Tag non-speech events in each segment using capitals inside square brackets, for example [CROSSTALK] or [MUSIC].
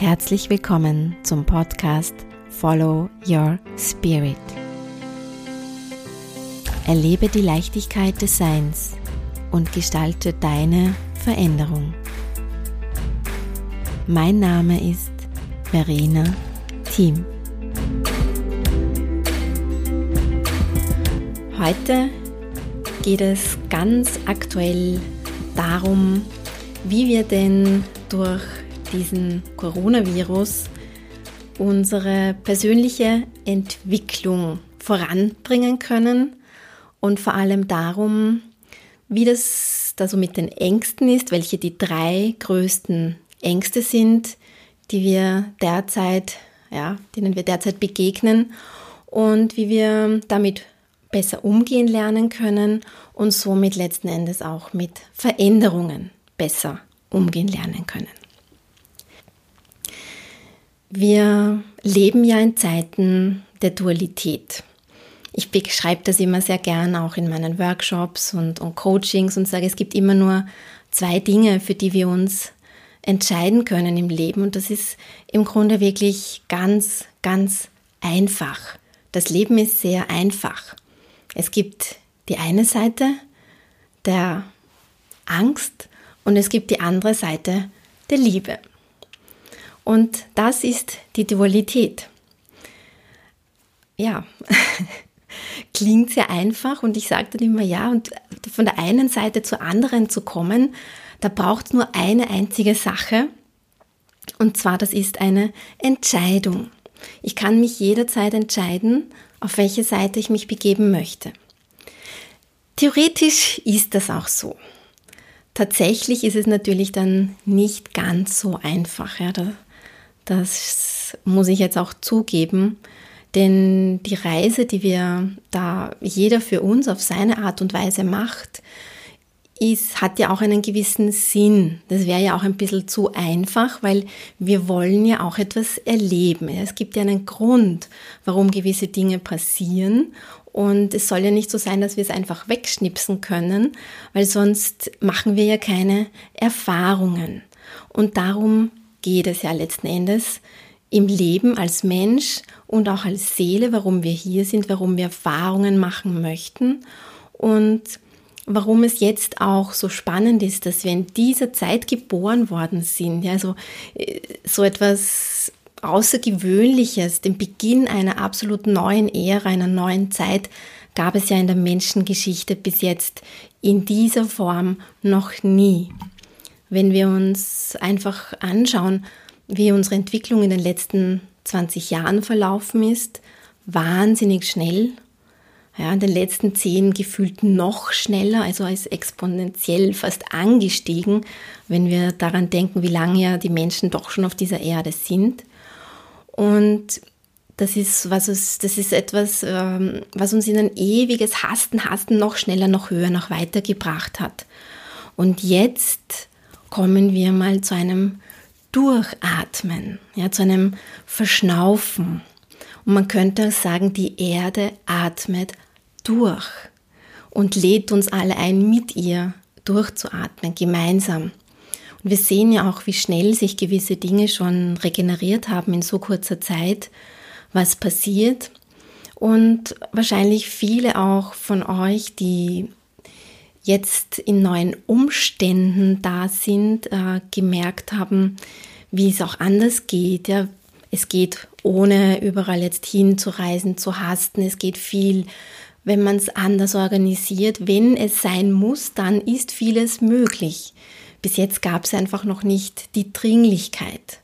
Herzlich willkommen zum Podcast Follow Your Spirit. Erlebe die Leichtigkeit des Seins und gestalte deine Veränderung. Mein Name ist Verena Thiem. Heute geht es ganz aktuell darum, wie wir denn durch diesen Coronavirus unsere persönliche Entwicklung voranbringen können und vor allem darum, wie das da so mit den Ängsten ist, welche die drei größten Ängste sind, die wir derzeit, ja, denen wir derzeit begegnen und wie wir damit besser umgehen lernen können und somit letzten Endes auch mit Veränderungen besser umgehen lernen können. Wir leben ja in Zeiten der Dualität. Ich beschreibe das immer sehr gern auch in meinen Workshops und, und Coachings und sage, es gibt immer nur zwei Dinge, für die wir uns entscheiden können im Leben. Und das ist im Grunde wirklich ganz, ganz einfach. Das Leben ist sehr einfach. Es gibt die eine Seite der Angst und es gibt die andere Seite der Liebe. Und das ist die Dualität. Ja, [LAUGHS] klingt sehr einfach und ich sage dann immer ja, und von der einen Seite zur anderen zu kommen, da braucht es nur eine einzige Sache und zwar das ist eine Entscheidung. Ich kann mich jederzeit entscheiden, auf welche Seite ich mich begeben möchte. Theoretisch ist das auch so. Tatsächlich ist es natürlich dann nicht ganz so einfach. Ja, da das muss ich jetzt auch zugeben, denn die Reise, die wir da jeder für uns auf seine Art und Weise macht, ist, hat ja auch einen gewissen Sinn. Das wäre ja auch ein bisschen zu einfach, weil wir wollen ja auch etwas erleben. Es gibt ja einen Grund, warum gewisse Dinge passieren. Und es soll ja nicht so sein, dass wir es einfach wegschnipsen können, weil sonst machen wir ja keine Erfahrungen. Und darum geht es ja letzten Endes im Leben als Mensch und auch als Seele, warum wir hier sind, warum wir Erfahrungen machen möchten und warum es jetzt auch so spannend ist, dass wir in dieser Zeit geboren worden sind. Ja, also äh, so etwas Außergewöhnliches, den Beginn einer absolut neuen Ära, einer neuen Zeit gab es ja in der Menschengeschichte bis jetzt in dieser Form noch nie wenn wir uns einfach anschauen, wie unsere Entwicklung in den letzten 20 Jahren verlaufen ist, wahnsinnig schnell. Ja, in den letzten zehn gefühlt noch schneller, also als exponentiell fast angestiegen, wenn wir daran denken, wie lange ja die Menschen doch schon auf dieser Erde sind. Und das ist, was uns, das ist etwas, ähm, was uns in ein ewiges Hasten, Hasten noch schneller, noch höher, noch weiter gebracht hat. Und jetzt kommen wir mal zu einem Durchatmen, ja, zu einem Verschnaufen. Und man könnte sagen, die Erde atmet durch und lädt uns alle ein, mit ihr durchzuatmen, gemeinsam. Und wir sehen ja auch, wie schnell sich gewisse Dinge schon regeneriert haben in so kurzer Zeit, was passiert. Und wahrscheinlich viele auch von euch, die jetzt in neuen Umständen da sind, äh, gemerkt haben, wie es auch anders geht. Ja, es geht ohne überall jetzt hinzureisen, zu hasten. Es geht viel, wenn man es anders organisiert. Wenn es sein muss, dann ist vieles möglich. Bis jetzt gab es einfach noch nicht die Dringlichkeit.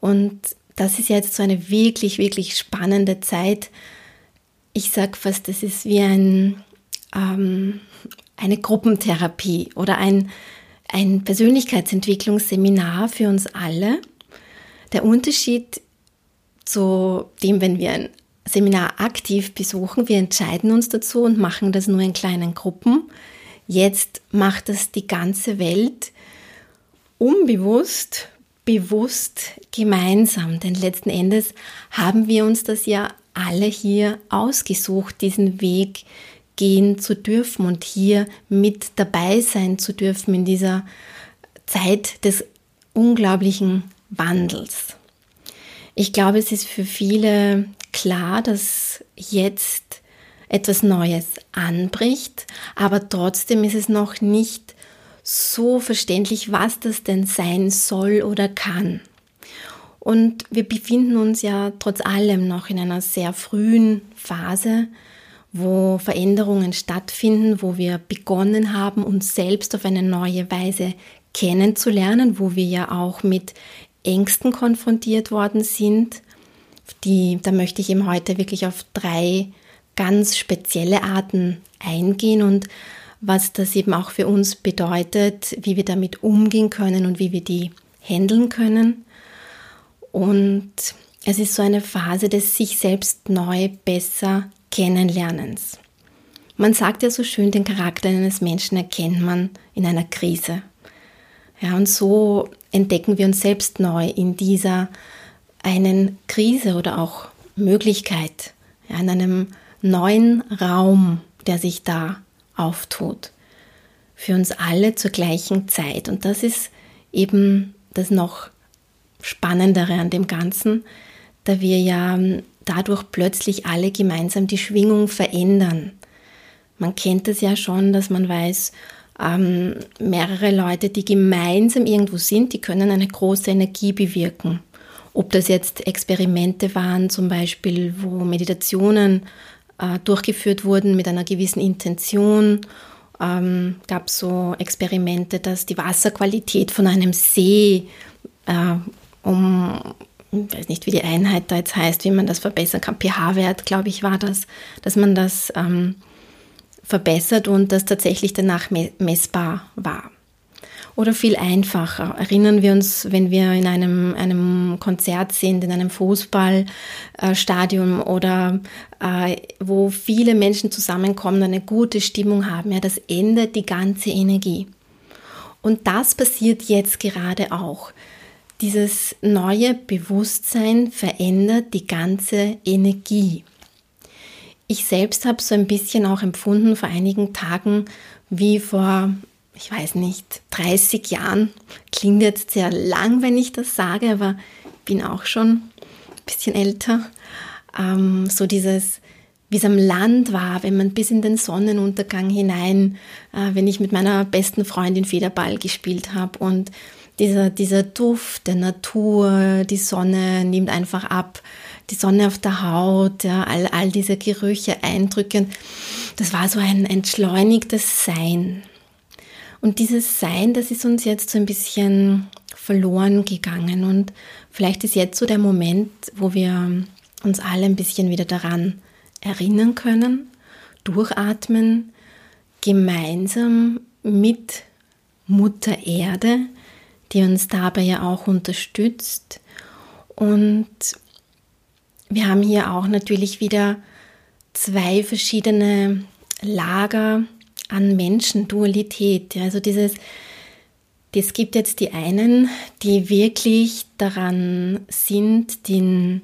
Und das ist jetzt so eine wirklich, wirklich spannende Zeit. Ich sage fast, das ist wie ein, ähm, eine Gruppentherapie oder ein, ein Persönlichkeitsentwicklungsseminar für uns alle. Der Unterschied zu dem, wenn wir ein Seminar aktiv besuchen, wir entscheiden uns dazu und machen das nur in kleinen Gruppen. Jetzt macht das die ganze Welt unbewusst, bewusst gemeinsam. Denn letzten Endes haben wir uns das ja alle hier ausgesucht, diesen Weg, gehen zu dürfen und hier mit dabei sein zu dürfen in dieser Zeit des unglaublichen Wandels. Ich glaube, es ist für viele klar, dass jetzt etwas Neues anbricht, aber trotzdem ist es noch nicht so verständlich, was das denn sein soll oder kann. Und wir befinden uns ja trotz allem noch in einer sehr frühen Phase, wo Veränderungen stattfinden, wo wir begonnen haben, uns selbst auf eine neue Weise kennenzulernen, wo wir ja auch mit Ängsten konfrontiert worden sind. Die, da möchte ich eben heute wirklich auf drei ganz spezielle Arten eingehen und was das eben auch für uns bedeutet, wie wir damit umgehen können und wie wir die handeln können. Und es ist so eine Phase des sich selbst neu besser kennenlernens. Man sagt ja so schön, den Charakter eines Menschen erkennt man in einer Krise. Ja, und so entdecken wir uns selbst neu in dieser einen Krise oder auch Möglichkeit, ja, in einem neuen Raum, der sich da auftut. Für uns alle zur gleichen Zeit. Und das ist eben das noch Spannendere an dem Ganzen, da wir ja dadurch plötzlich alle gemeinsam die Schwingung verändern. Man kennt es ja schon, dass man weiß, ähm, mehrere Leute, die gemeinsam irgendwo sind, die können eine große Energie bewirken. Ob das jetzt Experimente waren, zum Beispiel, wo Meditationen äh, durchgeführt wurden mit einer gewissen Intention, ähm, gab so Experimente, dass die Wasserqualität von einem See äh, um, ich weiß nicht, wie die Einheit da jetzt heißt, wie man das verbessern kann, pH-Wert, glaube ich, war das, dass man das ähm, verbessert und das tatsächlich danach messbar war. Oder viel einfacher. Erinnern wir uns, wenn wir in einem, einem Konzert sind, in einem Fußballstadion oder äh, wo viele Menschen zusammenkommen, eine gute Stimmung haben, ja, das ändert die ganze Energie. Und das passiert jetzt gerade auch. Dieses neue Bewusstsein verändert die ganze Energie. Ich selbst habe so ein bisschen auch empfunden vor einigen Tagen, wie vor, ich weiß nicht, 30 Jahren. Klingt jetzt sehr lang, wenn ich das sage, aber bin auch schon ein bisschen älter. Ähm, so dieses, wie es am Land war, wenn man bis in den Sonnenuntergang hinein, äh, wenn ich mit meiner besten Freundin Federball gespielt habe und dieser, dieser Duft der Natur, die Sonne nimmt einfach ab, die Sonne auf der Haut, ja, all, all diese Gerüche, Eindrücke. Das war so ein entschleunigtes Sein. Und dieses Sein, das ist uns jetzt so ein bisschen verloren gegangen. Und vielleicht ist jetzt so der Moment, wo wir uns alle ein bisschen wieder daran erinnern können, durchatmen, gemeinsam mit Mutter Erde die uns dabei ja auch unterstützt. Und wir haben hier auch natürlich wieder zwei verschiedene Lager an Menschendualität. Also dieses, es gibt jetzt die einen, die wirklich daran sind, den,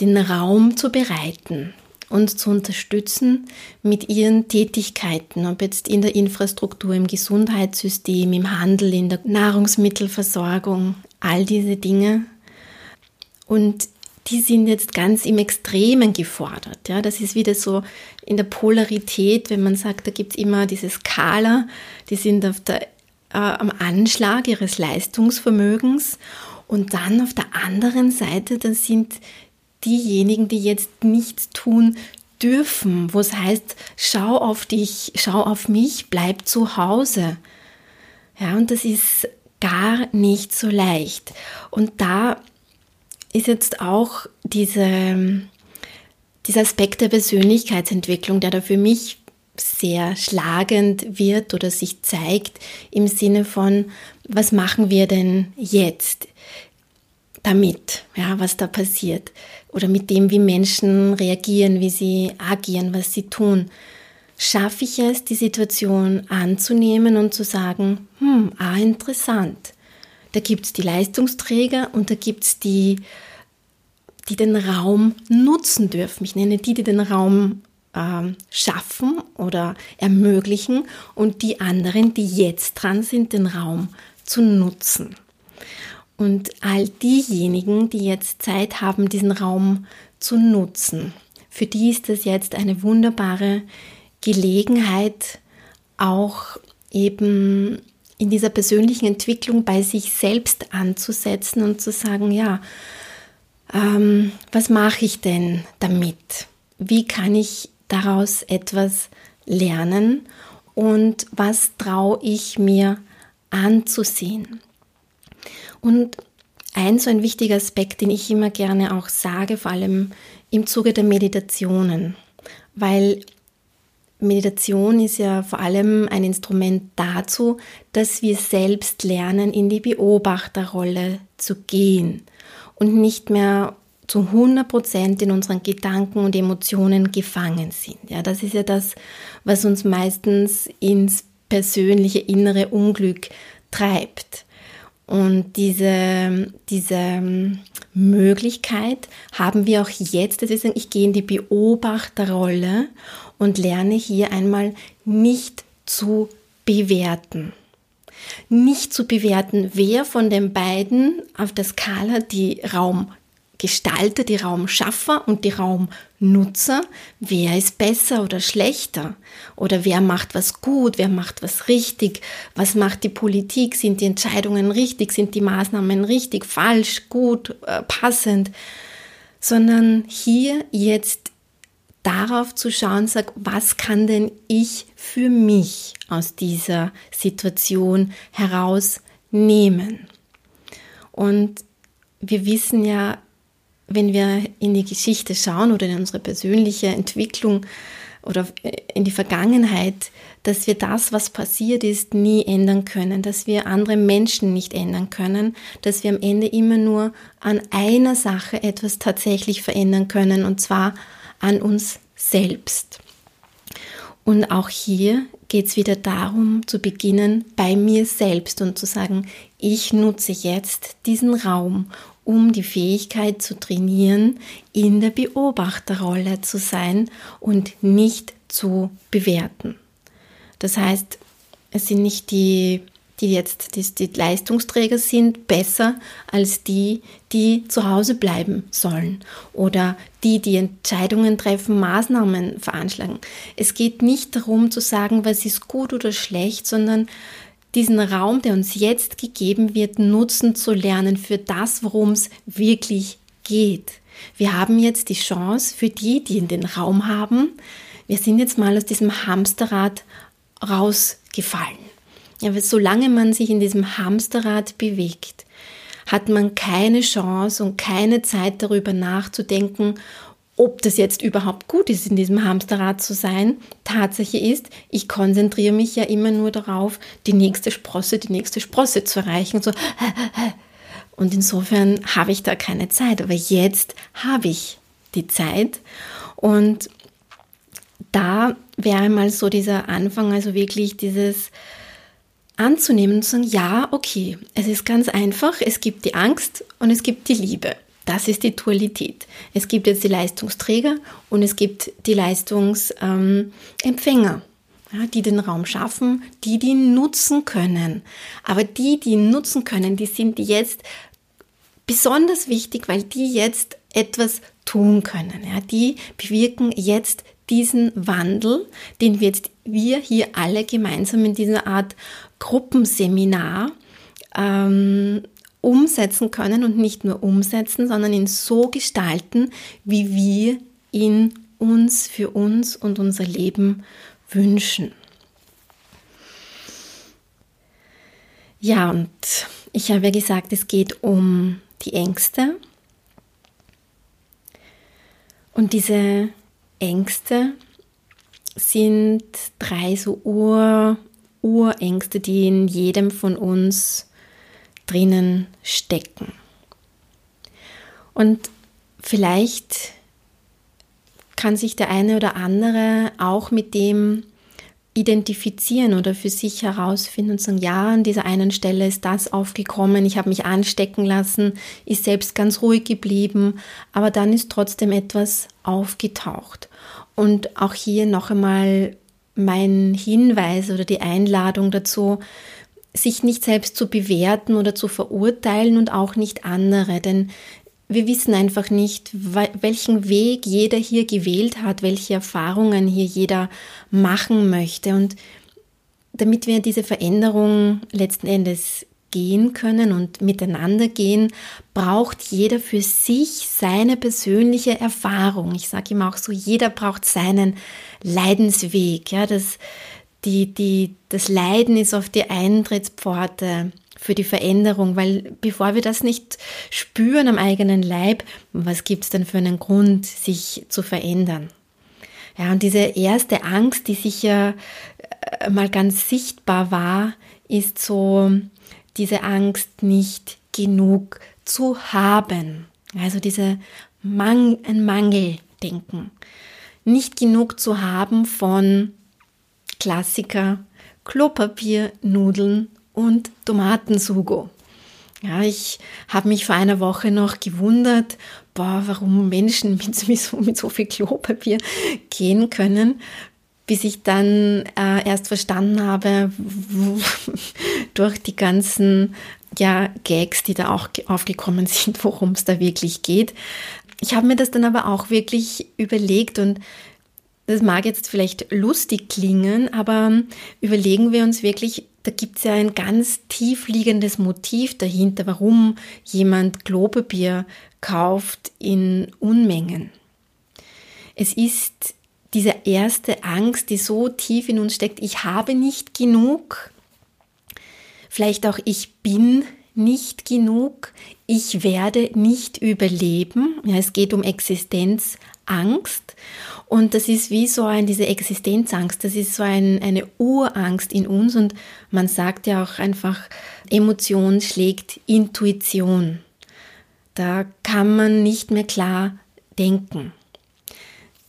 den Raum zu bereiten, uns zu unterstützen mit ihren Tätigkeiten, ob jetzt in der Infrastruktur, im Gesundheitssystem, im Handel, in der Nahrungsmittelversorgung, all diese Dinge. Und die sind jetzt ganz im Extremen gefordert. Ja, das ist wieder so in der Polarität, wenn man sagt, da gibt es immer diese Skala, die sind auf der, äh, am Anschlag ihres Leistungsvermögens. Und dann auf der anderen Seite, da sind diejenigen, die jetzt nichts tun dürfen, wo es heißt, schau auf dich, schau auf mich, bleib zu Hause. Ja, und das ist gar nicht so leicht. Und da ist jetzt auch diese, dieser Aspekt der Persönlichkeitsentwicklung, der da für mich sehr schlagend wird oder sich zeigt im Sinne von, was machen wir denn jetzt? Damit, ja, was da passiert oder mit dem, wie Menschen reagieren, wie sie agieren, was sie tun. Schaffe ich es, die Situation anzunehmen und zu sagen, hm, ah, interessant. Da gibt es die Leistungsträger und da gibt es die, die den Raum nutzen dürfen. Ich nenne die, die den Raum ähm, schaffen oder ermöglichen und die anderen, die jetzt dran sind, den Raum zu nutzen. Und all diejenigen, die jetzt Zeit haben, diesen Raum zu nutzen. Für die ist das jetzt eine wunderbare Gelegenheit, auch eben in dieser persönlichen Entwicklung bei sich selbst anzusetzen und zu sagen, ja, ähm, was mache ich denn damit? Wie kann ich daraus etwas lernen und was traue ich mir anzusehen? Und ein so ein wichtiger Aspekt, den ich immer gerne auch sage, vor allem im Zuge der Meditationen, weil Meditation ist ja vor allem ein Instrument dazu, dass wir selbst lernen, in die Beobachterrolle zu gehen und nicht mehr zu 100 Prozent in unseren Gedanken und Emotionen gefangen sind. Ja, das ist ja das, was uns meistens ins persönliche innere Unglück treibt. Und diese, diese Möglichkeit haben wir auch jetzt, sagen, ich gehe in die Beobachterrolle und lerne hier einmal nicht zu bewerten. Nicht zu bewerten, wer von den beiden auf der Skala die Raumgestalter, die Raumschaffer und die Raumnutzer, wer ist besser oder schlechter? Oder wer macht was gut, wer macht was richtig? Was macht die Politik? Sind die Entscheidungen richtig? Sind die Maßnahmen richtig, falsch, gut, äh, passend? Sondern hier jetzt darauf zu schauen, sag, was kann denn ich für mich aus dieser Situation herausnehmen? Und wir wissen ja, wenn wir in die Geschichte schauen oder in unsere persönliche Entwicklung oder in die Vergangenheit, dass wir das, was passiert ist, nie ändern können, dass wir andere Menschen nicht ändern können, dass wir am Ende immer nur an einer Sache etwas tatsächlich verändern können, und zwar an uns selbst. Und auch hier geht es wieder darum, zu beginnen bei mir selbst und zu sagen, ich nutze jetzt diesen Raum, um die Fähigkeit zu trainieren, in der Beobachterrolle zu sein und nicht zu bewerten. Das heißt, es sind nicht die die jetzt die, die Leistungsträger sind, besser als die, die zu Hause bleiben sollen oder die, die Entscheidungen treffen, Maßnahmen veranschlagen. Es geht nicht darum zu sagen, was ist gut oder schlecht, sondern diesen Raum, der uns jetzt gegeben wird, nutzen zu lernen für das, worum es wirklich geht. Wir haben jetzt die Chance für die, die in den Raum haben, wir sind jetzt mal aus diesem Hamsterrad rausgefallen. Ja, weil solange man sich in diesem Hamsterrad bewegt, hat man keine Chance und keine Zeit darüber nachzudenken, ob das jetzt überhaupt gut ist, in diesem Hamsterrad zu sein. Tatsache ist, ich konzentriere mich ja immer nur darauf, die nächste Sprosse, die nächste Sprosse zu erreichen. Und, so. und insofern habe ich da keine Zeit. Aber jetzt habe ich die Zeit. Und da wäre mal so dieser Anfang, also wirklich dieses, anzunehmen und zu sagen, ja, okay, es ist ganz einfach, es gibt die Angst und es gibt die Liebe. Das ist die Dualität. Es gibt jetzt die Leistungsträger und es gibt die Leistungsempfänger, ja, die den Raum schaffen, die die nutzen können. Aber die, die nutzen können, die sind jetzt besonders wichtig, weil die jetzt etwas tun können. Ja, die bewirken jetzt diesen Wandel, den wir jetzt wir hier alle gemeinsam in dieser Art Gruppenseminar ähm, umsetzen können und nicht nur umsetzen, sondern ihn so gestalten, wie wir ihn uns für uns und unser Leben wünschen. Ja, und ich habe ja gesagt, es geht um die Ängste. Und diese Ängste sind drei so Ur- Urängste, die in jedem von uns drinnen stecken. Und vielleicht kann sich der eine oder andere auch mit dem identifizieren oder für sich herausfinden und sagen, ja, an dieser einen Stelle ist das aufgekommen, ich habe mich anstecken lassen, ist selbst ganz ruhig geblieben, aber dann ist trotzdem etwas aufgetaucht. Und auch hier noch einmal mein Hinweis oder die Einladung dazu, sich nicht selbst zu bewerten oder zu verurteilen und auch nicht andere, denn wir wissen einfach nicht, welchen Weg jeder hier gewählt hat, welche Erfahrungen hier jeder machen möchte. Und damit wir diese Veränderung letzten Endes gehen können und miteinander gehen, braucht jeder für sich seine persönliche Erfahrung. Ich sage immer auch so, jeder braucht seinen Leidensweg. Ja, das, die, die, das Leiden ist auf die Eintrittspforte für die Veränderung, weil bevor wir das nicht spüren am eigenen Leib, was gibt es denn für einen Grund, sich zu verändern? Ja, und diese erste Angst, die sicher äh, mal ganz sichtbar war, ist so diese Angst, nicht genug zu haben. Also diese Mang ein Mangeldenken. Nicht genug zu haben von Klassiker, Klopapier, Nudeln und Tomatensugo. Ja, ich habe mich vor einer Woche noch gewundert, boah, warum Menschen [LAUGHS] mit, so, mit so viel Klopapier gehen können, bis ich dann äh, erst verstanden habe, [LAUGHS] durch die ganzen ja, Gags, die da auch aufgekommen [LAUGHS] sind, worum es da wirklich geht. Ich habe mir das dann aber auch wirklich überlegt und das mag jetzt vielleicht lustig klingen, aber überlegen wir uns wirklich, da gibt es ja ein ganz tief liegendes Motiv dahinter, warum jemand Klopapier kauft in Unmengen. Es ist diese erste Angst, die so tief in uns steckt, ich habe nicht genug, vielleicht auch ich bin nicht genug, ich werde nicht überleben. Ja, es geht um Existenzangst und das ist wie so ein, diese Existenzangst, das ist so ein, eine Urangst in uns und man sagt ja auch einfach, Emotion schlägt Intuition. Da kann man nicht mehr klar denken.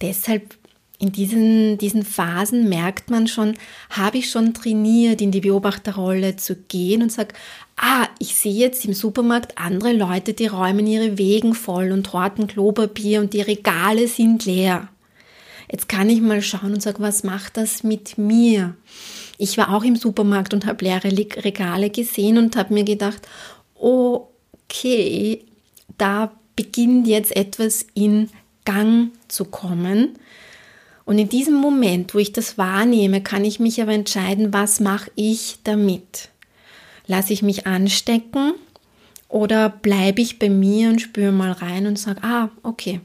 Deshalb in diesen, diesen Phasen merkt man schon, habe ich schon trainiert, in die Beobachterrolle zu gehen und sage, ah, ich sehe jetzt im Supermarkt andere Leute, die räumen ihre Wegen voll und horten Klopapier und die Regale sind leer. Jetzt kann ich mal schauen und sage, was macht das mit mir? Ich war auch im Supermarkt und habe leere Regale gesehen und habe mir gedacht, okay, da beginnt jetzt etwas in Gang zu kommen. Und in diesem Moment, wo ich das wahrnehme, kann ich mich aber entscheiden, was mache ich damit? Lasse ich mich anstecken oder bleibe ich bei mir und spüre mal rein und sage, ah, okay.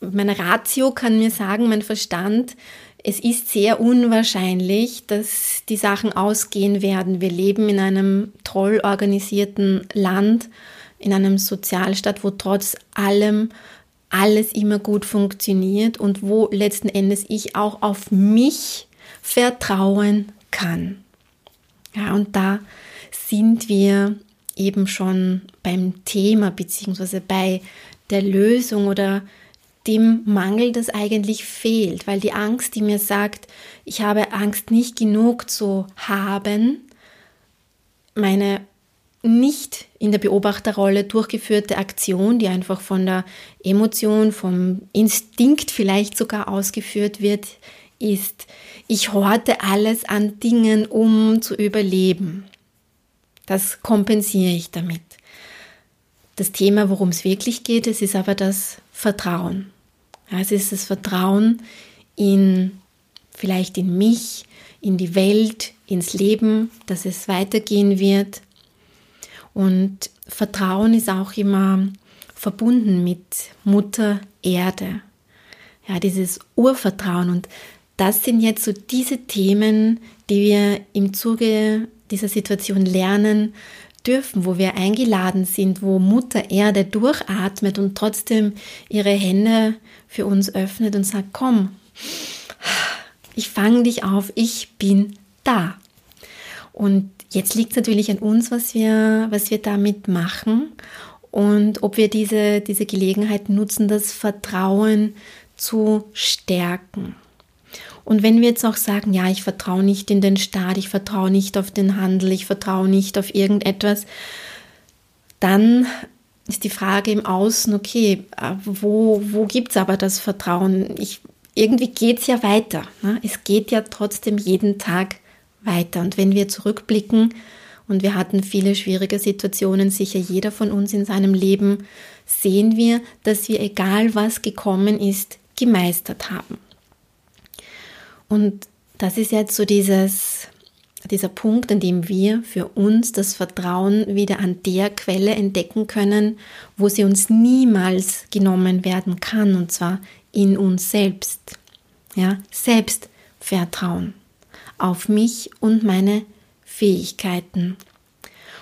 Meine Ratio kann mir sagen, mein Verstand, es ist sehr unwahrscheinlich, dass die Sachen ausgehen werden. Wir leben in einem toll organisierten Land, in einem Sozialstaat, wo trotz allem alles immer gut funktioniert und wo letzten Endes ich auch auf mich vertrauen kann. Ja, und da sind wir eben schon beim Thema beziehungsweise bei der Lösung oder dem Mangel, das eigentlich fehlt, weil die Angst, die mir sagt, ich habe Angst, nicht genug zu haben, meine nicht in der Beobachterrolle durchgeführte Aktion, die einfach von der Emotion, vom Instinkt vielleicht sogar ausgeführt wird, ist, ich horte alles an Dingen, um zu überleben. Das kompensiere ich damit. Das Thema, worum es wirklich geht, es ist aber das Vertrauen. Es ist das Vertrauen in vielleicht in mich, in die Welt, ins Leben, dass es weitergehen wird, und Vertrauen ist auch immer verbunden mit Mutter Erde. Ja, dieses Urvertrauen. Und das sind jetzt so diese Themen, die wir im Zuge dieser Situation lernen dürfen, wo wir eingeladen sind, wo Mutter Erde durchatmet und trotzdem ihre Hände für uns öffnet und sagt, komm, ich fange dich auf, ich bin da. Und Jetzt liegt es natürlich an uns, was wir, was wir damit machen und ob wir diese, diese Gelegenheit nutzen, das Vertrauen zu stärken. Und wenn wir jetzt auch sagen, ja, ich vertraue nicht in den Staat, ich vertraue nicht auf den Handel, ich vertraue nicht auf irgendetwas, dann ist die Frage im Außen, okay, wo, wo gibt es aber das Vertrauen? Ich, irgendwie geht es ja weiter. Ne? Es geht ja trotzdem jeden Tag weiter. Und wenn wir zurückblicken und wir hatten viele schwierige Situationen, sicher jeder von uns in seinem Leben, sehen wir, dass wir, egal was gekommen ist, gemeistert haben. Und das ist jetzt so dieses, dieser Punkt, an dem wir für uns das Vertrauen wieder an der Quelle entdecken können, wo sie uns niemals genommen werden kann, und zwar in uns selbst. Ja, Selbstvertrauen auf mich und meine Fähigkeiten.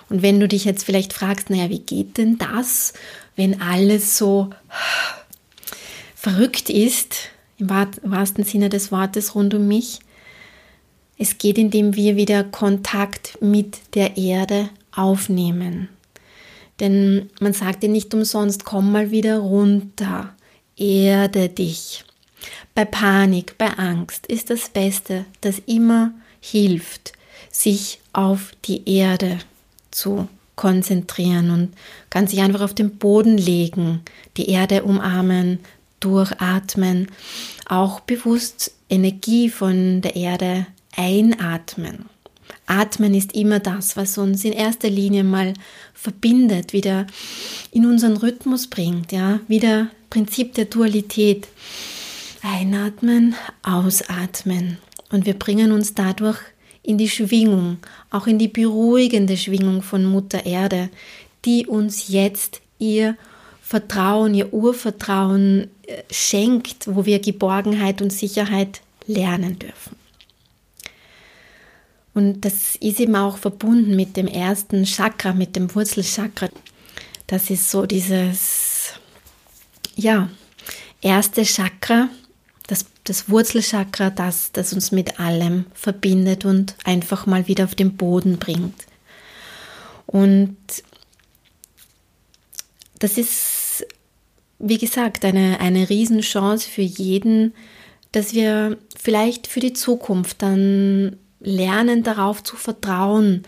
Und wenn du dich jetzt vielleicht fragst, naja, wie geht denn das, wenn alles so verrückt ist, im wahrsten Sinne des Wortes rund um mich? Es geht, indem wir wieder Kontakt mit der Erde aufnehmen. Denn man sagt dir nicht umsonst, komm mal wieder runter, erde dich. Bei Panik, bei Angst ist das Beste, das immer hilft, sich auf die Erde zu konzentrieren und kann sich einfach auf den Boden legen, die Erde umarmen, durchatmen, auch bewusst Energie von der Erde einatmen. Atmen ist immer das, was uns in erster Linie mal verbindet, wieder in unseren Rhythmus bringt, ja, wieder Prinzip der Dualität. Einatmen, ausatmen. Und wir bringen uns dadurch in die Schwingung, auch in die beruhigende Schwingung von Mutter Erde, die uns jetzt ihr Vertrauen, ihr Urvertrauen äh, schenkt, wo wir Geborgenheit und Sicherheit lernen dürfen. Und das ist eben auch verbunden mit dem ersten Chakra, mit dem Wurzelchakra. Das ist so dieses, ja, erste Chakra, das, Wurzelchakra, das, das uns mit allem verbindet und einfach mal wieder auf den Boden bringt. Und das ist, wie gesagt, eine, eine Riesenchance für jeden, dass wir vielleicht für die Zukunft dann lernen darauf zu vertrauen,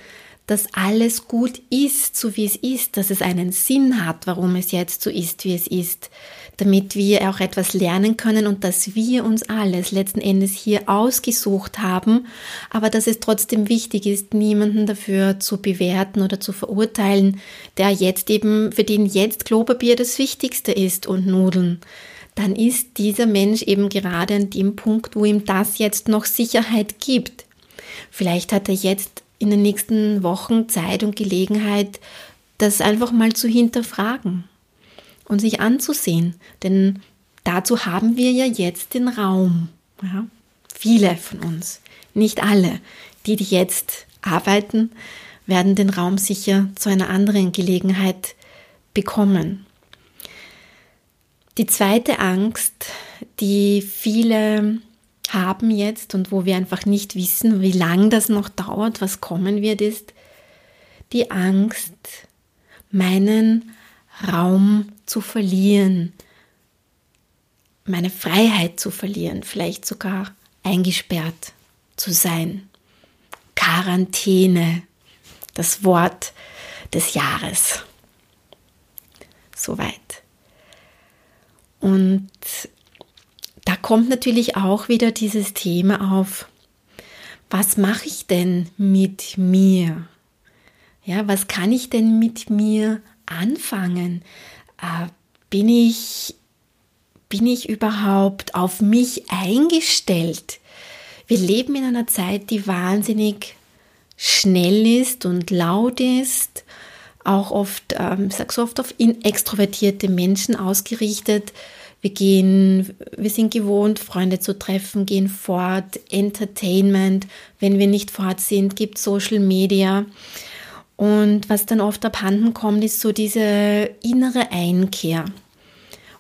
dass alles gut ist, so wie es ist, dass es einen Sinn hat, warum es jetzt so ist, wie es ist, damit wir auch etwas lernen können und dass wir uns alles letzten Endes hier ausgesucht haben, aber dass es trotzdem wichtig ist, niemanden dafür zu bewerten oder zu verurteilen, der jetzt eben, für den jetzt Klopapier das Wichtigste ist und Nudeln dann ist dieser Mensch eben gerade an dem Punkt, wo ihm das jetzt noch Sicherheit gibt. Vielleicht hat er jetzt in den nächsten Wochen Zeit und Gelegenheit, das einfach mal zu hinterfragen und sich anzusehen. Denn dazu haben wir ja jetzt den Raum. Ja? Viele von uns, nicht alle, die, die jetzt arbeiten, werden den Raum sicher zu einer anderen Gelegenheit bekommen. Die zweite Angst, die viele haben jetzt und wo wir einfach nicht wissen, wie lang das noch dauert, was kommen wird, ist die Angst, meinen Raum zu verlieren, meine Freiheit zu verlieren, vielleicht sogar eingesperrt zu sein. Quarantäne, das Wort des Jahres. Soweit. Und da kommt natürlich auch wieder dieses Thema auf, was mache ich denn mit mir? Ja, was kann ich denn mit mir anfangen? Äh, bin ich bin ich überhaupt auf mich eingestellt? Wir leben in einer Zeit, die wahnsinnig schnell ist und laut ist, auch oft, ähm, ich sag so oft auf extrovertierte Menschen ausgerichtet. Wir gehen, wir sind gewohnt, Freunde zu treffen, gehen fort, Entertainment. Wenn wir nicht fort sind, gibt Social Media. Und was dann oft abhanden kommt, ist so diese innere Einkehr.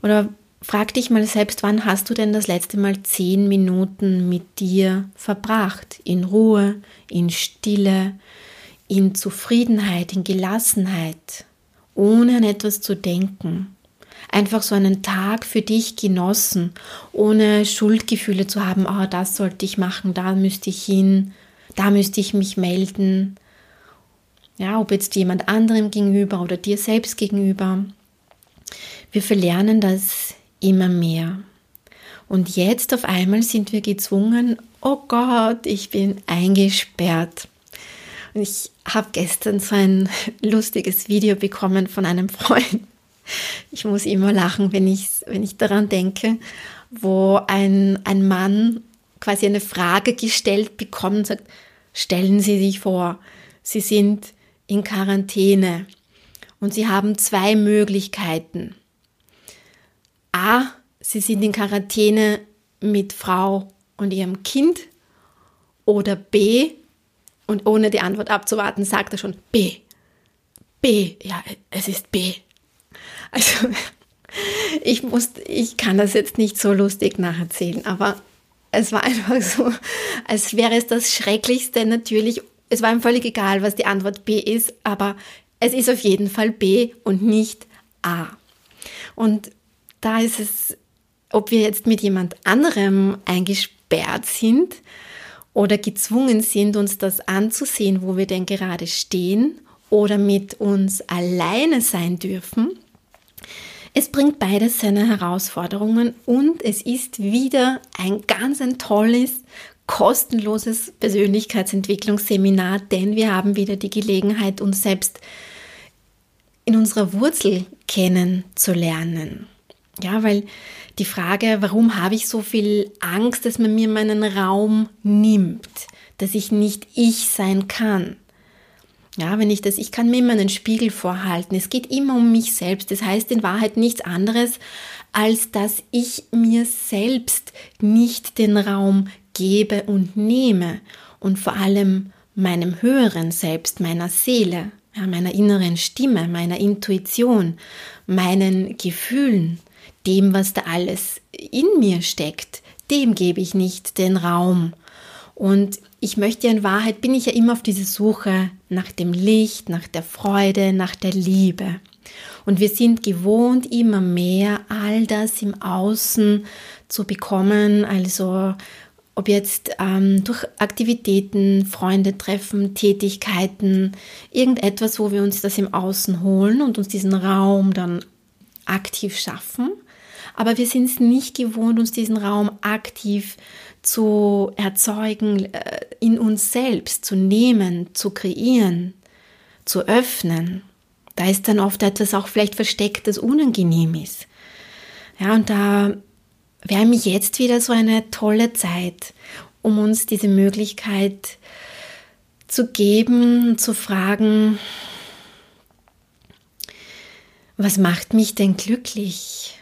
Oder frag dich mal selbst, wann hast du denn das letzte Mal zehn Minuten mit dir verbracht? In Ruhe, in Stille, in Zufriedenheit, in Gelassenheit, ohne an etwas zu denken einfach so einen Tag für dich genossen, ohne Schuldgefühle zu haben, oh, das sollte ich machen, da müsste ich hin, da müsste ich mich melden. Ja, ob jetzt jemand anderem gegenüber oder dir selbst gegenüber. Wir verlernen das immer mehr. Und jetzt auf einmal sind wir gezwungen, oh Gott, ich bin eingesperrt. Ich habe gestern so ein [LAUGHS] lustiges Video bekommen von einem [LAUGHS] Freund. Ich muss immer lachen, wenn ich, wenn ich daran denke, wo ein, ein Mann quasi eine Frage gestellt bekommt und sagt, stellen Sie sich vor, Sie sind in Quarantäne und Sie haben zwei Möglichkeiten. A, Sie sind in Quarantäne mit Frau und ihrem Kind oder B, und ohne die Antwort abzuwarten, sagt er schon B. B, ja, es ist B. Also [LAUGHS] ich muss, ich kann das jetzt nicht so lustig nacherzählen, aber es war [LAUGHS] einfach so, als wäre es das Schrecklichste natürlich. Es war ihm völlig egal, was die Antwort B ist, aber es ist auf jeden Fall B und nicht A. Und da ist es, ob wir jetzt mit jemand anderem eingesperrt sind oder gezwungen sind, uns das anzusehen, wo wir denn gerade stehen oder mit uns alleine sein dürfen, es bringt beides seine Herausforderungen und es ist wieder ein ganz ein tolles, kostenloses Persönlichkeitsentwicklungsseminar, denn wir haben wieder die Gelegenheit, uns selbst in unserer Wurzel kennenzulernen. Ja, weil die Frage, warum habe ich so viel Angst, dass man mir meinen Raum nimmt, dass ich nicht ich sein kann, ja, wenn ich das, ich kann mir immer einen Spiegel vorhalten. Es geht immer um mich selbst. Das heißt in Wahrheit nichts anderes, als dass ich mir selbst nicht den Raum gebe und nehme und vor allem meinem höheren Selbst, meiner Seele, ja, meiner inneren Stimme, meiner Intuition, meinen Gefühlen, dem, was da alles in mir steckt, dem gebe ich nicht den Raum. Und ich möchte ja in Wahrheit, bin ich ja immer auf diese Suche nach dem Licht, nach der Freude, nach der Liebe. Und wir sind gewohnt, immer mehr all das im Außen zu bekommen, also ob jetzt ähm, durch Aktivitäten, Freunde treffen, Tätigkeiten, irgendetwas, wo wir uns das im Außen holen und uns diesen Raum dann aktiv schaffen. Aber wir sind es nicht gewohnt, uns diesen Raum aktiv zu erzeugen, äh, in uns selbst zu nehmen, zu kreieren, zu öffnen. Da ist dann oft etwas auch vielleicht versteckt, das unangenehm ist. Ja, und da wäre mir jetzt wieder so eine tolle Zeit, um uns diese Möglichkeit zu geben, zu fragen, was macht mich denn glücklich?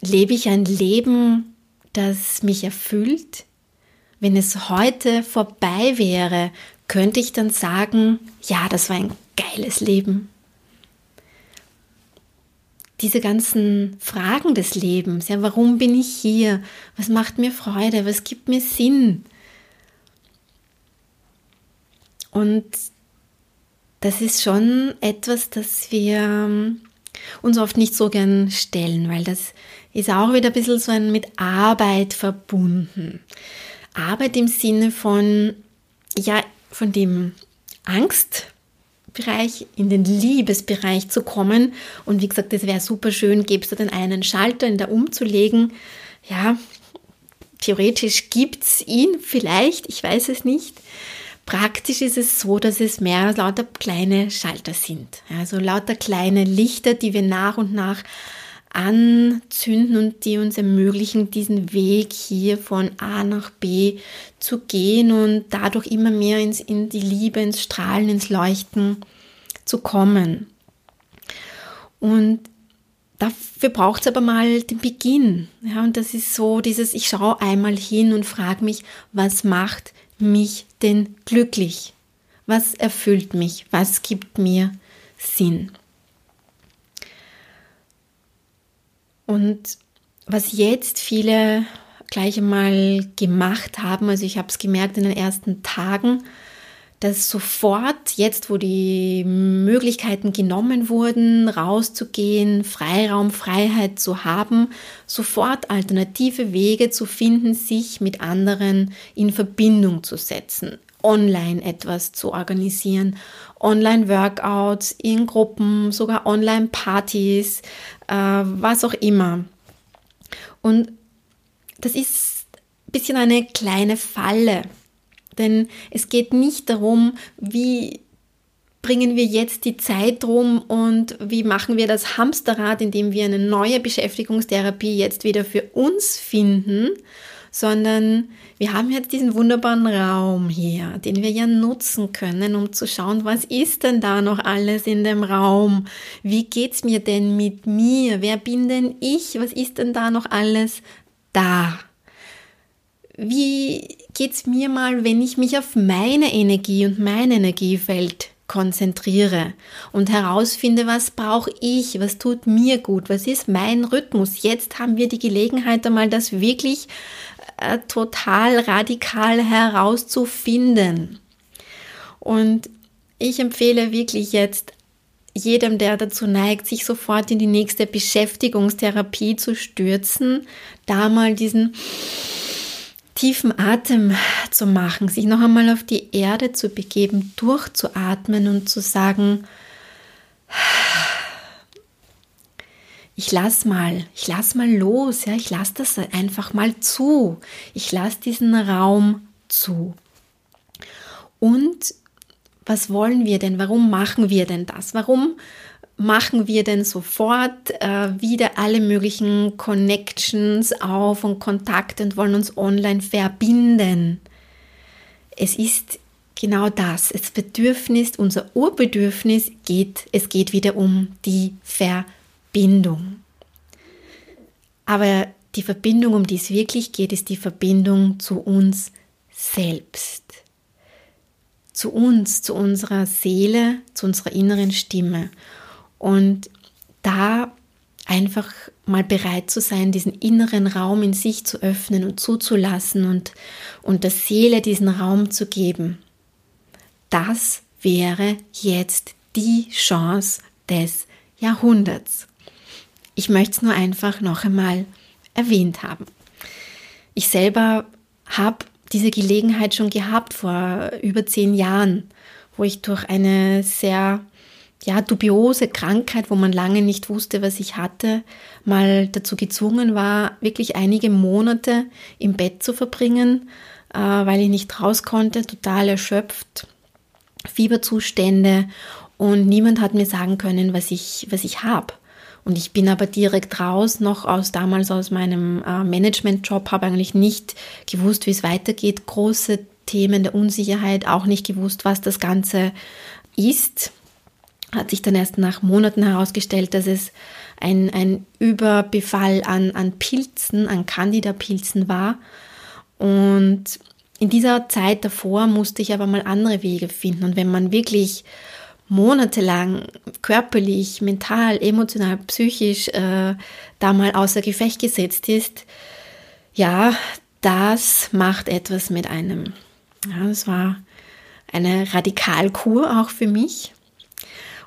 Lebe ich ein Leben, das mich erfüllt? Wenn es heute vorbei wäre, könnte ich dann sagen, ja, das war ein geiles Leben. Diese ganzen Fragen des Lebens, ja, warum bin ich hier? Was macht mir Freude? Was gibt mir Sinn? Und das ist schon etwas, das wir ähm, uns oft nicht so gern stellen, weil das ist auch wieder ein bisschen so ein mit Arbeit verbunden. Arbeit im Sinne von, ja, von dem Angstbereich in den Liebesbereich zu kommen. Und wie gesagt, das wäre super schön, gäbst du den einen Schalter in der umzulegen. Ja, theoretisch gibt es ihn vielleicht, ich weiß es nicht. Praktisch ist es so, dass es mehr lauter kleine Schalter sind. Also lauter kleine Lichter, die wir nach und nach anzünden und die uns ermöglichen, diesen Weg hier von A nach B zu gehen und dadurch immer mehr ins, in die Liebe, ins Strahlen, ins Leuchten zu kommen. Und dafür braucht es aber mal den Beginn. Ja, und das ist so dieses, ich schaue einmal hin und frage mich, was macht mich denn glücklich? Was erfüllt mich? Was gibt mir Sinn? Und was jetzt viele gleich einmal gemacht haben, also ich habe es gemerkt in den ersten Tagen, dass sofort, jetzt wo die Möglichkeiten genommen wurden, rauszugehen, Freiraum, Freiheit zu haben, sofort alternative Wege zu finden, sich mit anderen in Verbindung zu setzen, online etwas zu organisieren, Online-Workouts in Gruppen, sogar Online-Partys, äh, was auch immer. Und das ist ein bisschen eine kleine Falle, denn es geht nicht darum, wie bringen wir jetzt die Zeit rum und wie machen wir das Hamsterrad, indem wir eine neue Beschäftigungstherapie jetzt wieder für uns finden, sondern wir haben jetzt diesen wunderbaren Raum hier, den wir ja nutzen können, um zu schauen, was ist denn da noch alles in dem Raum? Wie geht's mir denn mit mir? Wer bin denn ich? Was ist denn da noch alles da? Wie geht's mir mal, wenn ich mich auf meine Energie und mein Energiefeld konzentriere und herausfinde, was brauche ich, was tut mir gut, was ist mein Rhythmus. Jetzt haben wir die Gelegenheit einmal, das wirklich äh, total radikal herauszufinden. Und ich empfehle wirklich jetzt jedem, der dazu neigt, sich sofort in die nächste Beschäftigungstherapie zu stürzen, da mal diesen tiefen Atem zu machen, sich noch einmal auf die Erde zu begeben, durchzuatmen und zu sagen, ich lass mal, ich lass mal los, ja, ich lass das einfach mal zu. Ich lass diesen Raum zu. Und was wollen wir denn? Warum machen wir denn das? Warum machen wir denn sofort äh, wieder alle möglichen Connections auf und Kontakte und wollen uns online verbinden? Es ist genau das. Das Bedürfnis, unser Urbedürfnis geht, es geht wieder um die Verbindung. Aber die Verbindung, um die es wirklich geht, ist die Verbindung zu uns selbst. Zu uns, zu unserer Seele, zu unserer inneren Stimme. Und da einfach mal bereit zu sein, diesen inneren Raum in sich zu öffnen und zuzulassen und, und der Seele diesen Raum zu geben. Das wäre jetzt die Chance des Jahrhunderts. Ich möchte es nur einfach noch einmal erwähnt haben. Ich selber habe diese Gelegenheit schon gehabt vor über zehn Jahren, wo ich durch eine sehr ja, dubiose Krankheit, wo man lange nicht wusste, was ich hatte, mal dazu gezwungen war, wirklich einige Monate im Bett zu verbringen, äh, weil ich nicht raus konnte, total erschöpft, Fieberzustände und niemand hat mir sagen können, was ich, was ich habe. Und ich bin aber direkt raus, noch aus damals aus meinem äh, Management-Job, habe eigentlich nicht gewusst, wie es weitergeht, große Themen der Unsicherheit, auch nicht gewusst, was das Ganze ist hat sich dann erst nach Monaten herausgestellt, dass es ein, ein Überbefall an, an Pilzen, an Candida-Pilzen war. Und in dieser Zeit davor musste ich aber mal andere Wege finden. Und wenn man wirklich monatelang körperlich, mental, emotional, psychisch äh, da mal außer Gefecht gesetzt ist, ja, das macht etwas mit einem. Ja, das war eine Radikalkur auch für mich.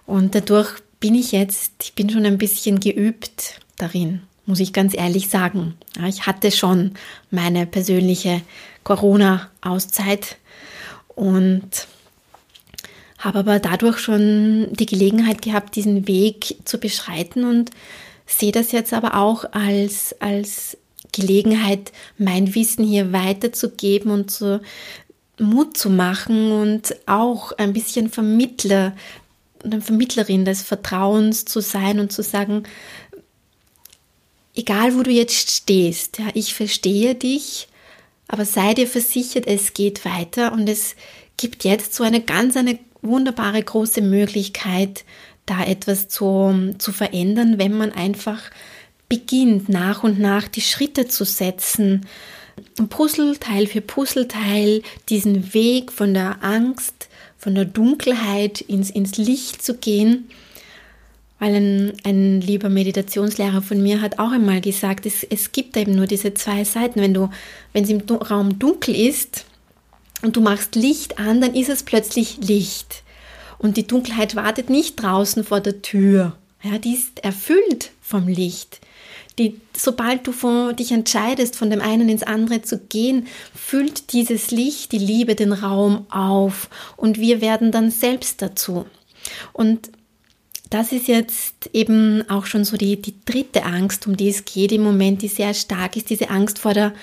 Und dadurch bin ich jetzt, ich bin schon ein bisschen geübt darin, muss ich ganz ehrlich sagen. Ja, ich hatte schon meine persönliche Corona-Auszeit und habe aber dadurch schon die Gelegenheit gehabt, diesen Weg zu beschreiten und sehe das jetzt aber auch als, als Gelegenheit, mein Wissen hier weiterzugeben und zu, Mut zu machen und auch ein bisschen Vermittler eine Vermittlerin des Vertrauens zu sein und zu sagen, egal wo du jetzt stehst, ja, ich verstehe dich, aber sei dir versichert, es geht weiter und es gibt jetzt so eine ganz, eine wunderbare große Möglichkeit, da etwas zu, zu verändern, wenn man einfach beginnt, nach und nach die Schritte zu setzen, Puzzleteil für Puzzleteil diesen Weg von der Angst von der Dunkelheit ins, ins Licht zu gehen. Weil ein, ein lieber Meditationslehrer von mir hat auch einmal gesagt, es, es gibt eben nur diese zwei Seiten. Wenn du, wenn es im Raum dunkel ist und du machst Licht an, dann ist es plötzlich Licht. Und die Dunkelheit wartet nicht draußen vor der Tür. Ja, die ist erfüllt vom Licht. Die, sobald du von, dich entscheidest, von dem einen ins andere zu gehen, füllt dieses Licht, die Liebe den Raum auf und wir werden dann selbst dazu. Und das ist jetzt eben auch schon so die, die dritte Angst, um die es geht im Moment, die sehr stark ist, diese Angst vor der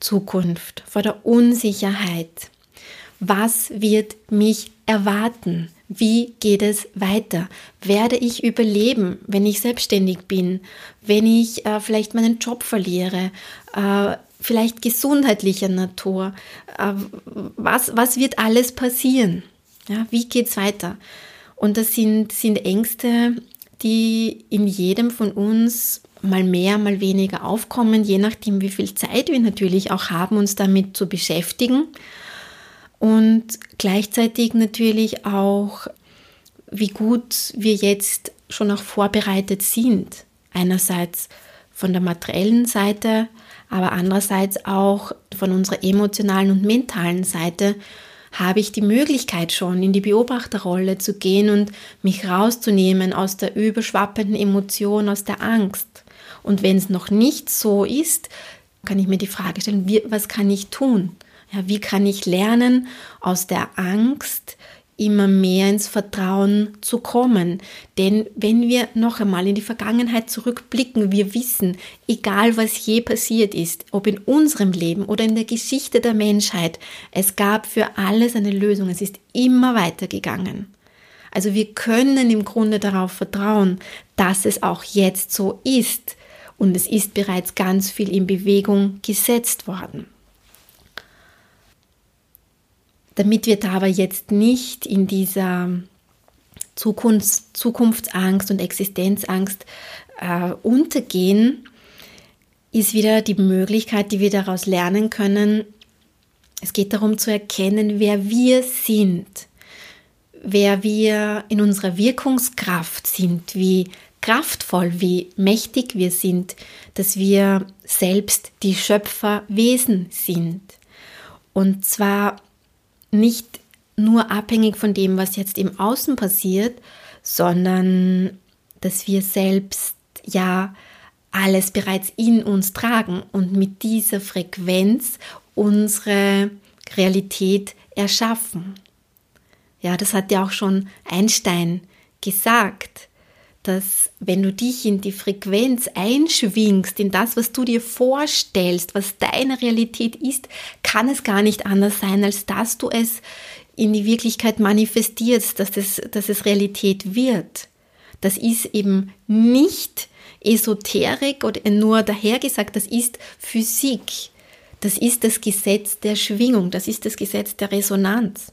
Zukunft, vor der Unsicherheit. Was wird mich erwarten? Wie geht es weiter? Werde ich überleben, wenn ich selbstständig bin, wenn ich äh, vielleicht meinen Job verliere, äh, vielleicht gesundheitlicher Natur? Äh, was, was wird alles passieren? Ja, wie es weiter? Und das sind, sind Ängste, die in jedem von uns mal mehr, mal weniger aufkommen, je nachdem, wie viel Zeit wir natürlich auch haben, uns damit zu beschäftigen. Und gleichzeitig natürlich auch, wie gut wir jetzt schon auch vorbereitet sind. Einerseits von der materiellen Seite, aber andererseits auch von unserer emotionalen und mentalen Seite habe ich die Möglichkeit schon in die Beobachterrolle zu gehen und mich rauszunehmen aus der überschwappenden Emotion, aus der Angst. Und wenn es noch nicht so ist, kann ich mir die Frage stellen, wie, was kann ich tun? Ja, wie kann ich lernen, aus der Angst immer mehr ins Vertrauen zu kommen. Denn wenn wir noch einmal in die Vergangenheit zurückblicken, wir wissen, egal was je passiert ist, ob in unserem Leben oder in der Geschichte der Menschheit, es gab für alles eine Lösung, es ist immer weitergegangen. Also wir können im Grunde darauf vertrauen, dass es auch jetzt so ist. Und es ist bereits ganz viel in Bewegung gesetzt worden. Damit wir da aber jetzt nicht in dieser Zukunfts Zukunftsangst und Existenzangst äh, untergehen, ist wieder die Möglichkeit, die wir daraus lernen können. Es geht darum zu erkennen, wer wir sind, wer wir in unserer Wirkungskraft sind, wie kraftvoll, wie mächtig wir sind, dass wir selbst die Schöpferwesen sind. Und zwar nicht nur abhängig von dem, was jetzt im Außen passiert, sondern dass wir selbst ja alles bereits in uns tragen und mit dieser Frequenz unsere Realität erschaffen. Ja, das hat ja auch schon Einstein gesagt dass wenn du dich in die Frequenz einschwingst, in das, was du dir vorstellst, was deine Realität ist, kann es gar nicht anders sein, als dass du es in die Wirklichkeit manifestierst, dass es, dass es Realität wird. Das ist eben nicht Esoterik oder nur dahergesagt, das ist Physik. Das ist das Gesetz der Schwingung, das ist das Gesetz der Resonanz.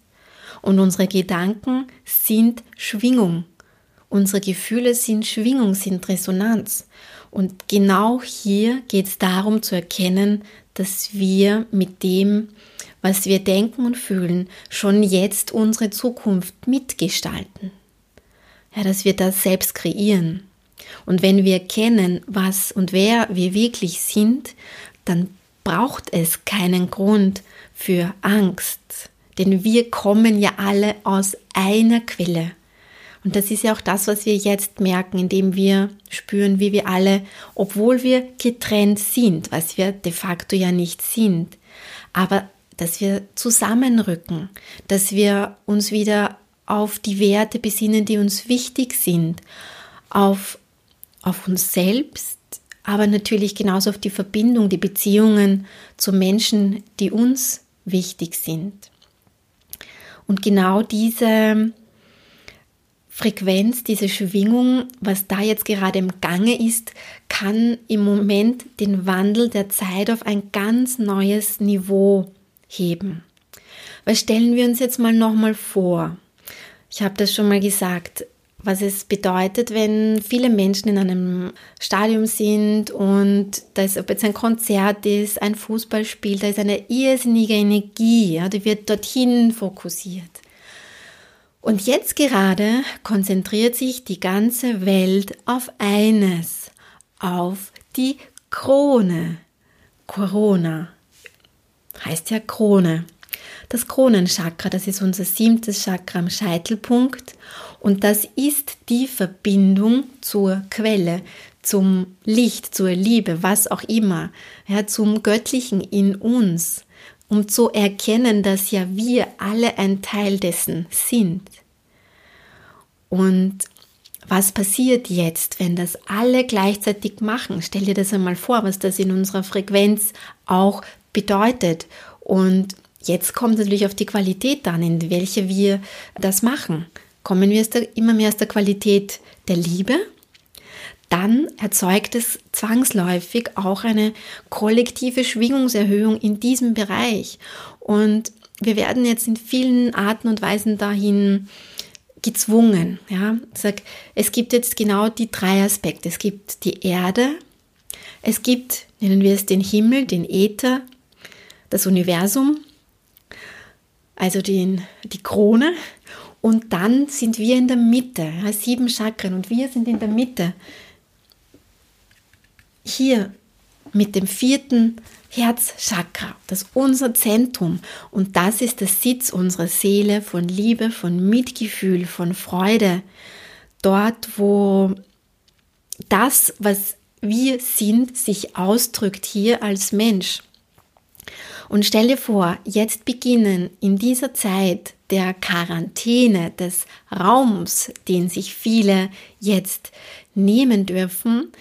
Und unsere Gedanken sind Schwingung. Unsere Gefühle sind Schwingung, sind Resonanz. Und genau hier geht es darum zu erkennen, dass wir mit dem, was wir denken und fühlen, schon jetzt unsere Zukunft mitgestalten. Ja, dass wir das selbst kreieren. Und wenn wir erkennen, was und wer wir wirklich sind, dann braucht es keinen Grund für Angst. Denn wir kommen ja alle aus einer Quelle. Und das ist ja auch das, was wir jetzt merken, indem wir spüren, wie wir alle, obwohl wir getrennt sind, was wir de facto ja nicht sind, aber dass wir zusammenrücken, dass wir uns wieder auf die Werte besinnen, die uns wichtig sind, auf, auf uns selbst, aber natürlich genauso auf die Verbindung, die Beziehungen zu Menschen, die uns wichtig sind. Und genau diese Frequenz, diese Schwingung, was da jetzt gerade im Gange ist, kann im Moment den Wandel der Zeit auf ein ganz neues Niveau heben. Weil stellen wir uns jetzt mal nochmal vor, ich habe das schon mal gesagt, was es bedeutet, wenn viele Menschen in einem Stadium sind und da ist, ob jetzt ein Konzert ist, ein Fußballspiel, da ist eine irrsinnige Energie, ja, die wird dorthin fokussiert. Und jetzt gerade konzentriert sich die ganze Welt auf eines, auf die Krone. Corona heißt ja Krone. Das Kronenchakra, das ist unser siebtes Chakra am Scheitelpunkt und das ist die Verbindung zur Quelle, zum Licht, zur Liebe, was auch immer, ja, zum Göttlichen in uns um zu erkennen, dass ja wir alle ein Teil dessen sind. Und was passiert jetzt, wenn das alle gleichzeitig machen? Stell dir das einmal vor, was das in unserer Frequenz auch bedeutet. Und jetzt kommt natürlich auf die Qualität an, in welcher wir das machen. kommen wir immer mehr aus der Qualität der Liebe, dann erzeugt es zwangsläufig auch eine kollektive Schwingungserhöhung in diesem Bereich. Und wir werden jetzt in vielen Arten und Weisen dahin gezwungen. Ja, sag, es gibt jetzt genau die drei Aspekte. Es gibt die Erde, es gibt, nennen wir es den Himmel, den Äther, das Universum, also den, die Krone. Und dann sind wir in der Mitte, sieben Chakren, und wir sind in der Mitte. Hier mit dem vierten Herzchakra, das ist unser Zentrum und das ist der Sitz unserer Seele von Liebe, von Mitgefühl, von Freude. Dort, wo das, was wir sind, sich ausdrückt hier als Mensch. Und stell dir vor, jetzt beginnen in dieser Zeit der Quarantäne, des Raums, den sich viele jetzt nehmen dürfen,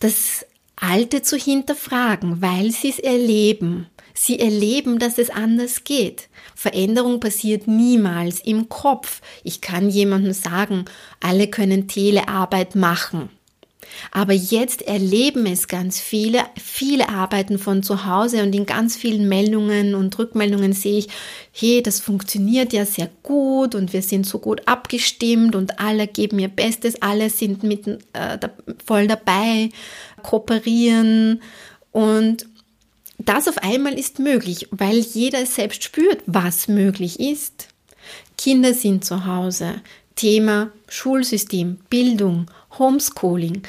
das Alte zu hinterfragen, weil sie es erleben. Sie erleben, dass es anders geht. Veränderung passiert niemals im Kopf. Ich kann jemandem sagen, alle können Telearbeit machen. Aber jetzt erleben es ganz viele. Viele arbeiten von zu Hause und in ganz vielen Meldungen und Rückmeldungen sehe ich, hey, das funktioniert ja sehr gut und wir sind so gut abgestimmt und alle geben ihr Bestes, alle sind mit, äh, voll dabei, kooperieren und das auf einmal ist möglich, weil jeder selbst spürt, was möglich ist. Kinder sind zu Hause. Thema Schulsystem, Bildung, Homeschooling,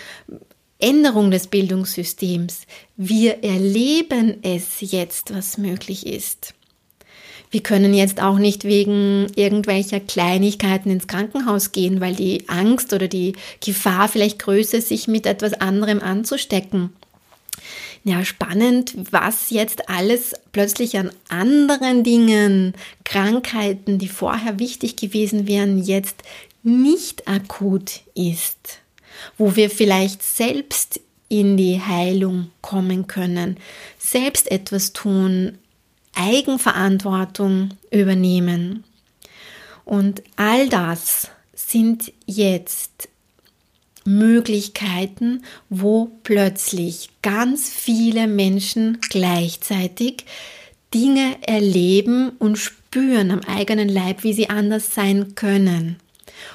Änderung des Bildungssystems. Wir erleben es jetzt, was möglich ist. Wir können jetzt auch nicht wegen irgendwelcher Kleinigkeiten ins Krankenhaus gehen, weil die Angst oder die Gefahr vielleicht größer ist, sich mit etwas anderem anzustecken. Ja, spannend, was jetzt alles plötzlich an anderen Dingen, Krankheiten, die vorher wichtig gewesen wären, jetzt nicht akut ist wo wir vielleicht selbst in die Heilung kommen können, selbst etwas tun, Eigenverantwortung übernehmen. Und all das sind jetzt Möglichkeiten, wo plötzlich ganz viele Menschen gleichzeitig Dinge erleben und spüren am eigenen Leib, wie sie anders sein können.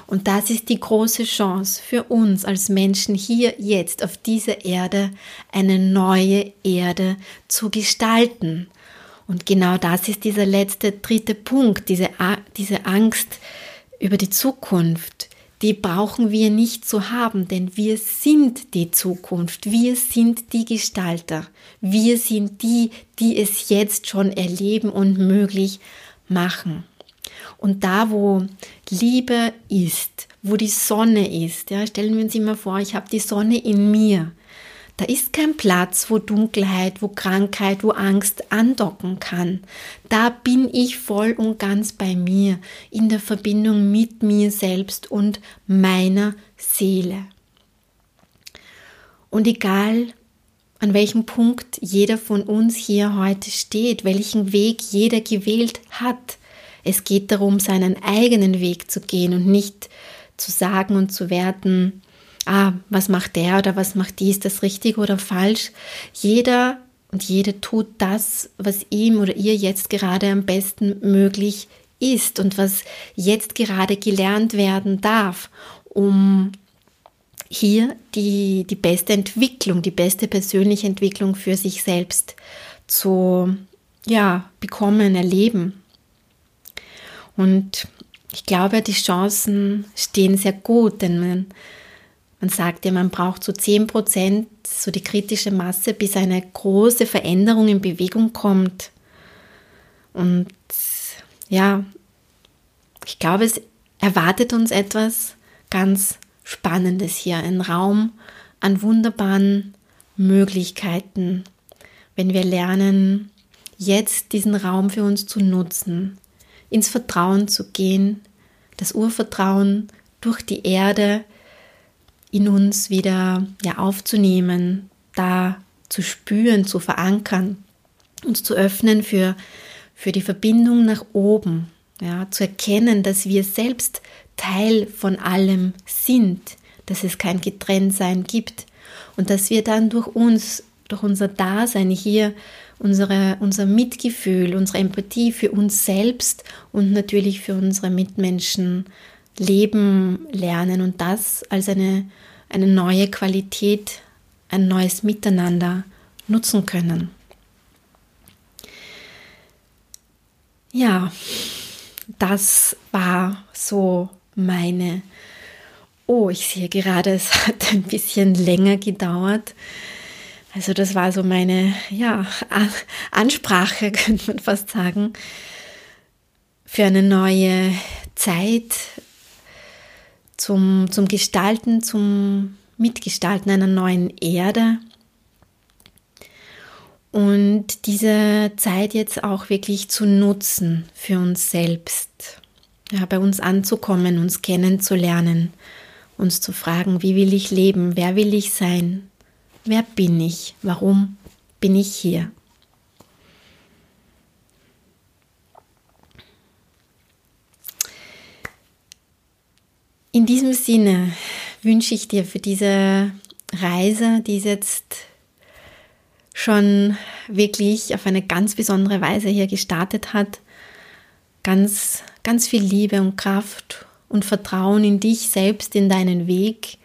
Und das ist die große Chance für uns als Menschen hier jetzt auf dieser Erde, eine neue Erde zu gestalten. Und genau das ist dieser letzte, dritte Punkt, diese, diese Angst über die Zukunft. Die brauchen wir nicht zu haben, denn wir sind die Zukunft. Wir sind die Gestalter. Wir sind die, die es jetzt schon erleben und möglich machen. Und da, wo Liebe ist, wo die Sonne ist, ja, stellen wir uns immer vor, ich habe die Sonne in mir. Da ist kein Platz, wo Dunkelheit, wo Krankheit, wo Angst andocken kann. Da bin ich voll und ganz bei mir, in der Verbindung mit mir selbst und meiner Seele. Und egal, an welchem Punkt jeder von uns hier heute steht, welchen Weg jeder gewählt hat, es geht darum, seinen eigenen Weg zu gehen und nicht zu sagen und zu werten, ah, was macht der oder was macht die, ist das richtig oder falsch. Jeder und jede tut das, was ihm oder ihr jetzt gerade am besten möglich ist und was jetzt gerade gelernt werden darf, um hier die, die beste Entwicklung, die beste persönliche Entwicklung für sich selbst zu ja, bekommen, erleben. Und ich glaube, die Chancen stehen sehr gut, denn man, man sagt ja, man braucht so 10 Prozent, so die kritische Masse, bis eine große Veränderung in Bewegung kommt. Und ja, ich glaube, es erwartet uns etwas ganz Spannendes hier, ein Raum an wunderbaren Möglichkeiten, wenn wir lernen, jetzt diesen Raum für uns zu nutzen, ins Vertrauen zu gehen, das Urvertrauen durch die Erde in uns wieder ja, aufzunehmen, da zu spüren, zu verankern, uns zu öffnen für, für die Verbindung nach oben, ja, zu erkennen, dass wir selbst Teil von allem sind, dass es kein Getrenntsein gibt und dass wir dann durch uns, durch unser Dasein hier, unsere, unser Mitgefühl, unsere Empathie für uns selbst und natürlich für unsere Mitmenschen leben lernen und das als eine, eine neue Qualität, ein neues Miteinander nutzen können. Ja, das war so meine. Oh, ich sehe gerade, [LAUGHS] es hat ein bisschen länger gedauert. Also das war so meine ja, Ansprache, [LAUGHS] könnte man fast sagen, für eine neue Zeit zum, zum Gestalten, zum Mitgestalten einer neuen Erde. Und diese Zeit jetzt auch wirklich zu nutzen für uns selbst, ja, bei uns anzukommen, uns kennenzulernen, uns zu fragen, wie will ich leben, wer will ich sein, wer bin ich, warum bin ich hier. In diesem Sinne wünsche ich dir für diese Reise, die es jetzt schon wirklich auf eine ganz besondere Weise hier gestartet hat, ganz, ganz viel Liebe und Kraft und Vertrauen in dich selbst, in deinen Weg,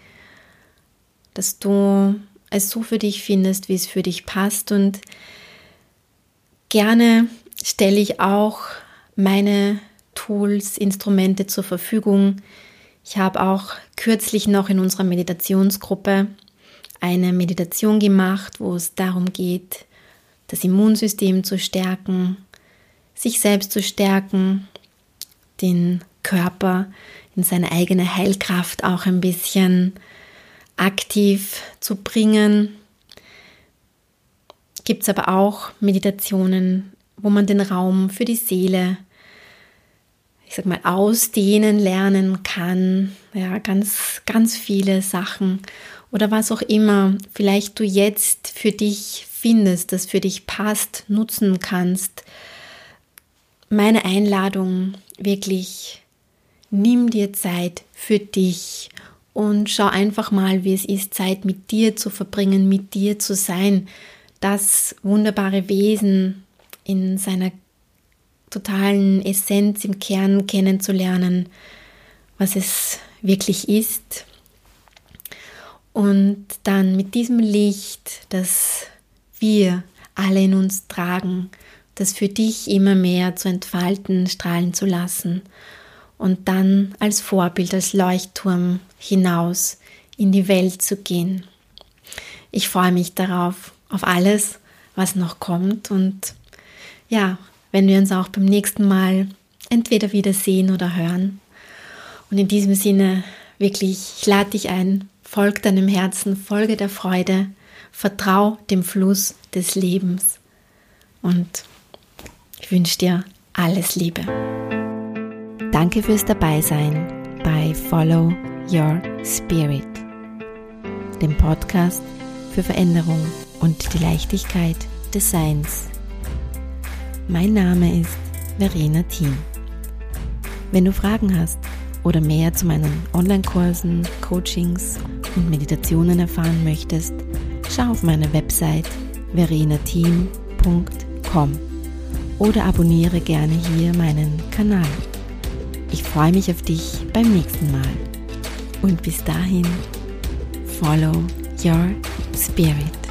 dass du es so für dich findest, wie es für dich passt. Und gerne stelle ich auch meine Tools, Instrumente zur Verfügung, ich habe auch kürzlich noch in unserer Meditationsgruppe eine Meditation gemacht, wo es darum geht, das Immunsystem zu stärken, sich selbst zu stärken, den Körper in seine eigene Heilkraft auch ein bisschen aktiv zu bringen. Gibt es aber auch Meditationen, wo man den Raum für die Seele ich sag mal, ausdehnen lernen kann. Ja, ganz, ganz viele Sachen. Oder was auch immer vielleicht du jetzt für dich findest, das für dich passt, nutzen kannst. Meine Einladung wirklich, nimm dir Zeit für dich und schau einfach mal, wie es ist, Zeit mit dir zu verbringen, mit dir zu sein. Das wunderbare Wesen in seiner totalen Essenz im Kern kennenzulernen, was es wirklich ist. Und dann mit diesem Licht, das wir alle in uns tragen, das für dich immer mehr zu entfalten, strahlen zu lassen und dann als Vorbild, als Leuchtturm hinaus in die Welt zu gehen. Ich freue mich darauf, auf alles, was noch kommt und ja, wenn wir uns auch beim nächsten Mal entweder wieder sehen oder hören. Und in diesem Sinne wirklich, ich lade dich ein, folg deinem Herzen, folge der Freude, vertrau dem Fluss des Lebens und ich wünsche dir alles Liebe. Danke fürs Dabeisein bei Follow Your Spirit, dem Podcast für Veränderung und die Leichtigkeit des Seins. Mein Name ist Verena Thiem. Wenn du Fragen hast oder mehr zu meinen Online-Kursen, Coachings und Meditationen erfahren möchtest, schau auf meine Website verenateam.com oder abonniere gerne hier meinen Kanal. Ich freue mich auf dich beim nächsten Mal. Und bis dahin, follow your spirit.